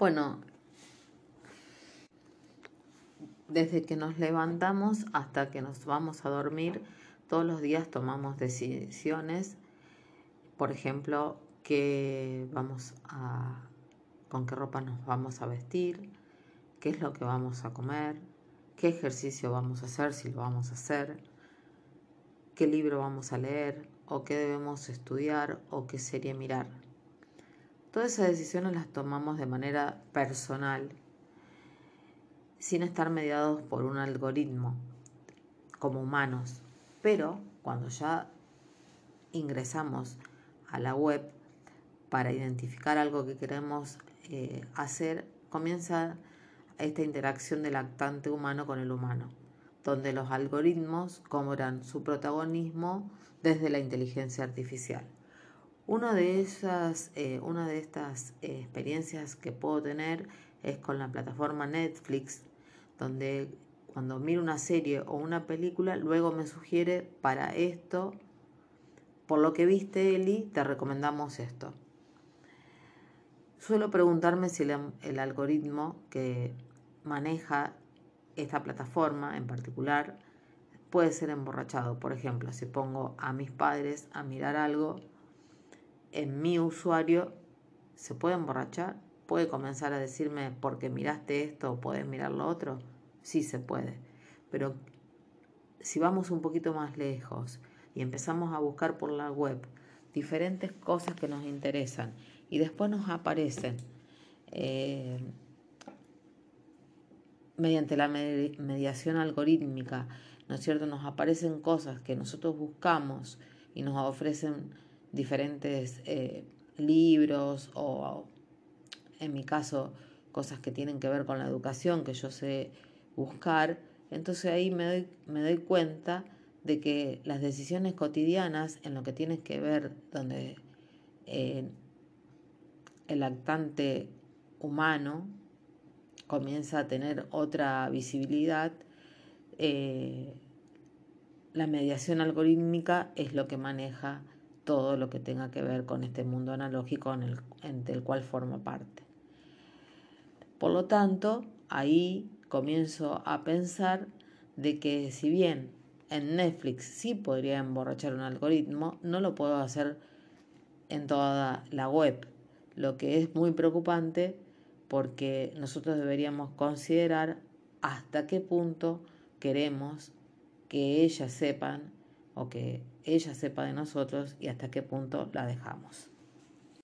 Bueno, desde que nos levantamos hasta que nos vamos a dormir, todos los días tomamos decisiones, por ejemplo, qué vamos a, con qué ropa nos vamos a vestir, qué es lo que vamos a comer, qué ejercicio vamos a hacer, si lo vamos a hacer, qué libro vamos a leer, o qué debemos estudiar, o qué serie mirar. Todas esas decisiones las tomamos de manera personal, sin estar mediados por un algoritmo, como humanos. Pero cuando ya ingresamos a la web para identificar algo que queremos eh, hacer, comienza esta interacción del actante humano con el humano, donde los algoritmos cobran su protagonismo desde la inteligencia artificial. Una de, esas, eh, una de estas eh, experiencias que puedo tener es con la plataforma Netflix, donde cuando miro una serie o una película, luego me sugiere para esto, por lo que viste Eli, te recomendamos esto. Suelo preguntarme si el algoritmo que maneja esta plataforma en particular puede ser emborrachado. Por ejemplo, si pongo a mis padres a mirar algo, en mi usuario se puede emborrachar, puede comenzar a decirme porque miraste esto puedes mirar lo otro, sí se puede. Pero si vamos un poquito más lejos y empezamos a buscar por la web diferentes cosas que nos interesan y después nos aparecen eh, mediante la mediación algorítmica, ¿no es cierto? Nos aparecen cosas que nosotros buscamos y nos ofrecen diferentes eh, libros o, en mi caso, cosas que tienen que ver con la educación que yo sé buscar, entonces ahí me doy, me doy cuenta de que las decisiones cotidianas en lo que tienes que ver, donde eh, el actante humano comienza a tener otra visibilidad, eh, la mediación algorítmica es lo que maneja todo lo que tenga que ver con este mundo analógico en el, cual forma parte. Por lo tanto, ahí comienzo a pensar de que si bien en Netflix sí podría emborrachar un algoritmo, no lo puedo hacer en toda la web, lo que es muy preocupante porque nosotros deberíamos considerar hasta qué punto queremos que ellas sepan o que ella sepa de nosotros y hasta qué punto la dejamos.